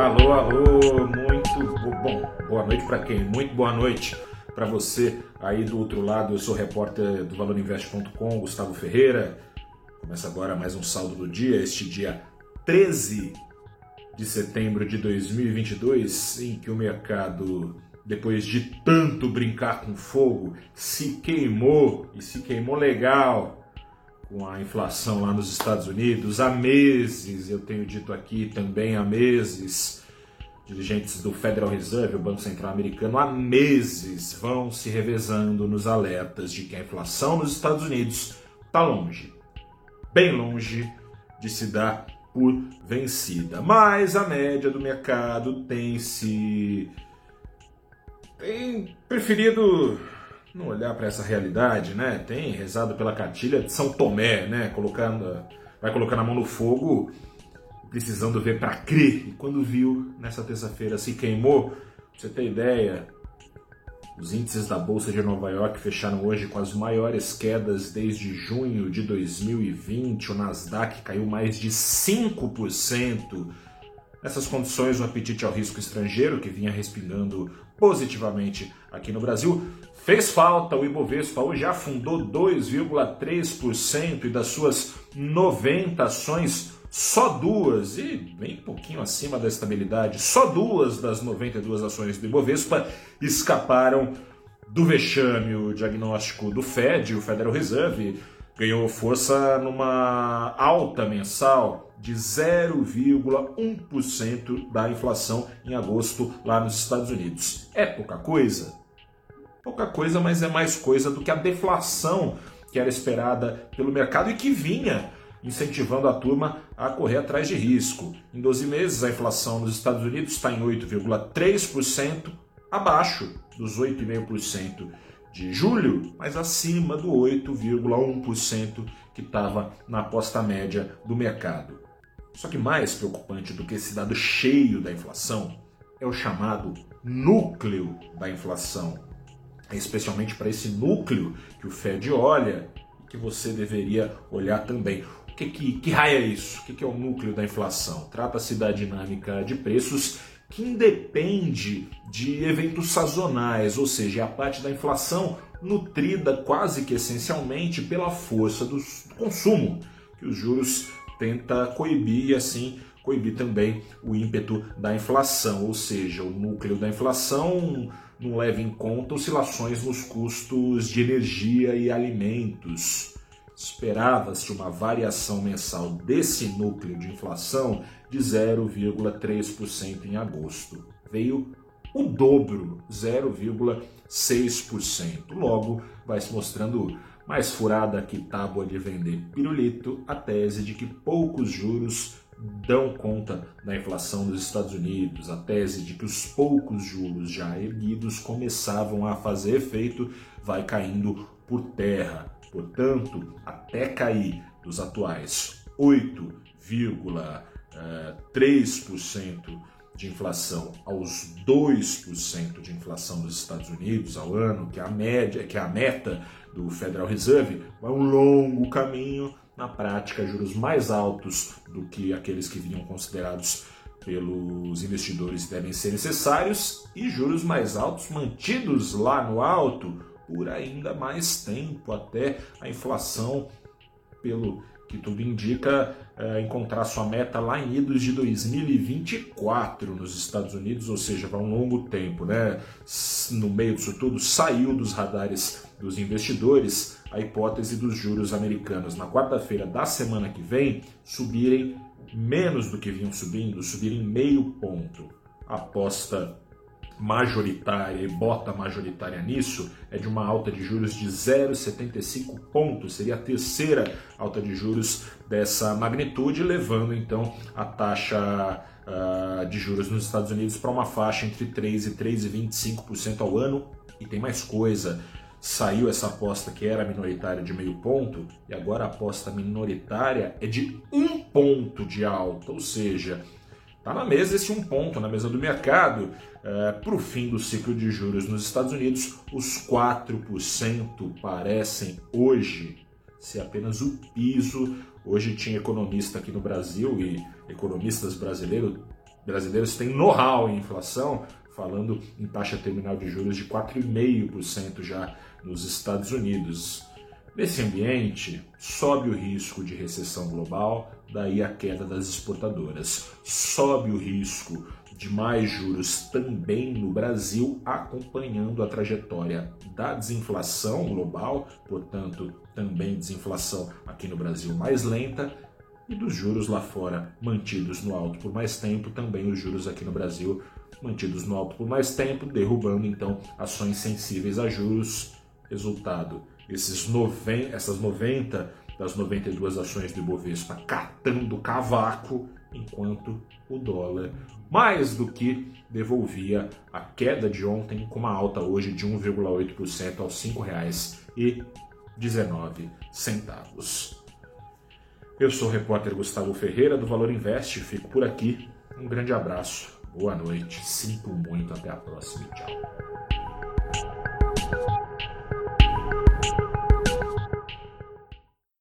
Alô, alô, muito bom. Boa noite para quem? Muito boa noite para você aí do outro lado. Eu sou repórter do valorinvest.com, Gustavo Ferreira. Começa agora mais um saldo do dia, este dia 13 de setembro de 2022, em que o mercado, depois de tanto brincar com fogo, se queimou e se queimou legal com a inflação lá nos Estados Unidos há meses, eu tenho dito aqui também há meses, dirigentes do Federal Reserve, o Banco Central Americano, há meses vão se revezando nos alertas de que a inflação nos Estados Unidos está longe, bem longe de se dar por vencida. Mas a média do mercado tem se tem preferido não olhar para essa realidade, né? Tem rezado pela cartilha de São Tomé, né? Colocando, vai colocando a mão no fogo, precisando ver para crer. E quando viu nessa terça-feira se queimou, pra você ter ideia, os índices da Bolsa de Nova York fecharam hoje com as maiores quedas desde junho de 2020. O Nasdaq caiu mais de 5%. Nessas condições, o apetite ao risco estrangeiro, que vinha respingando positivamente aqui no Brasil, fez falta. O Ibovespa hoje afundou 2,3% e das suas 90 ações, só duas, e bem pouquinho acima da estabilidade, só duas das 92 ações do Ibovespa escaparam do vexame. O diagnóstico do Fed, o Federal Reserve, ganhou força numa alta mensal de 0,1% da inflação em agosto lá nos Estados Unidos. É pouca coisa? Pouca coisa, mas é mais coisa do que a deflação que era esperada pelo mercado e que vinha incentivando a turma a correr atrás de risco. Em 12 meses, a inflação nos Estados Unidos está em 8,3%, abaixo dos 8,5% de julho, mas acima do 8,1% que estava na aposta média do mercado. Só que mais preocupante do que esse dado cheio da inflação é o chamado núcleo da inflação. É especialmente para esse núcleo que o Fed olha que você deveria olhar também. O que, que, que raio é isso? O que, que é o núcleo da inflação? Trata-se da dinâmica de preços que independe de eventos sazonais, ou seja, é a parte da inflação nutrida quase que essencialmente pela força do consumo, que os juros tenta coibir e assim coibir também o ímpeto da inflação, ou seja, o núcleo da inflação não leva em conta oscilações nos custos de energia e alimentos. Esperava-se uma variação mensal desse núcleo de inflação de 0,3% em agosto. Veio o dobro, 0,6%. Logo, vai se mostrando mais furada que tábua de vender pirulito a tese de que poucos juros dão conta da inflação dos Estados Unidos, a tese de que os poucos juros já erguidos começavam a fazer efeito vai caindo por terra. Portanto, até cair dos atuais 8,3% de inflação aos 2% de inflação dos Estados Unidos ao ano, que é a média, que é a meta do Federal Reserve, vai um longo caminho, na prática, juros mais altos do que aqueles que vinham considerados pelos investidores devem ser necessários e juros mais altos mantidos lá no alto por ainda mais tempo, até a inflação, pelo que tudo indica, é, encontrar sua meta lá em idos de 2024 nos Estados Unidos, ou seja, vai um longo tempo, né? No meio disso tudo, saiu dos radares dos investidores a hipótese dos juros americanos na quarta-feira da semana que vem subirem menos do que vinham subindo, subirem meio ponto. Aposta majoritária e bota majoritária nisso é de uma alta de juros de 0,75 pontos, seria a terceira alta de juros dessa magnitude, levando então a taxa uh, de juros nos Estados Unidos para uma faixa entre 3 e 3,25% ao ano. E tem mais coisa, saiu essa aposta que era minoritária de meio ponto e agora a aposta minoritária é de um ponto de alta, ou seja, está na mesa esse um ponto, na mesa do mercado, é, para o fim do ciclo de juros nos Estados Unidos, os 4% parecem hoje ser apenas o piso. Hoje tinha economista aqui no Brasil e economistas brasileiros brasileiros têm know-how em inflação, falando em taxa terminal de juros de 4,5% já nos Estados Unidos. Nesse ambiente, sobe o risco de recessão global, daí a queda das exportadoras. Sobe o risco de mais juros também no Brasil, acompanhando a trajetória da desinflação global, portanto, também desinflação aqui no Brasil mais lenta, e dos juros lá fora mantidos no alto por mais tempo, também os juros aqui no Brasil mantidos no alto por mais tempo, derrubando então ações sensíveis a juros. Resultado: esses noven essas 90 das 92 ações do Ibovespa catando cavaco, enquanto o dólar mais do que devolvia a queda de ontem com uma alta hoje de 1,8% aos R$ 5,19. Eu sou o repórter Gustavo Ferreira do Valor Invest, fico por aqui. Um grande abraço, boa noite, sinto muito, até a próxima tchau.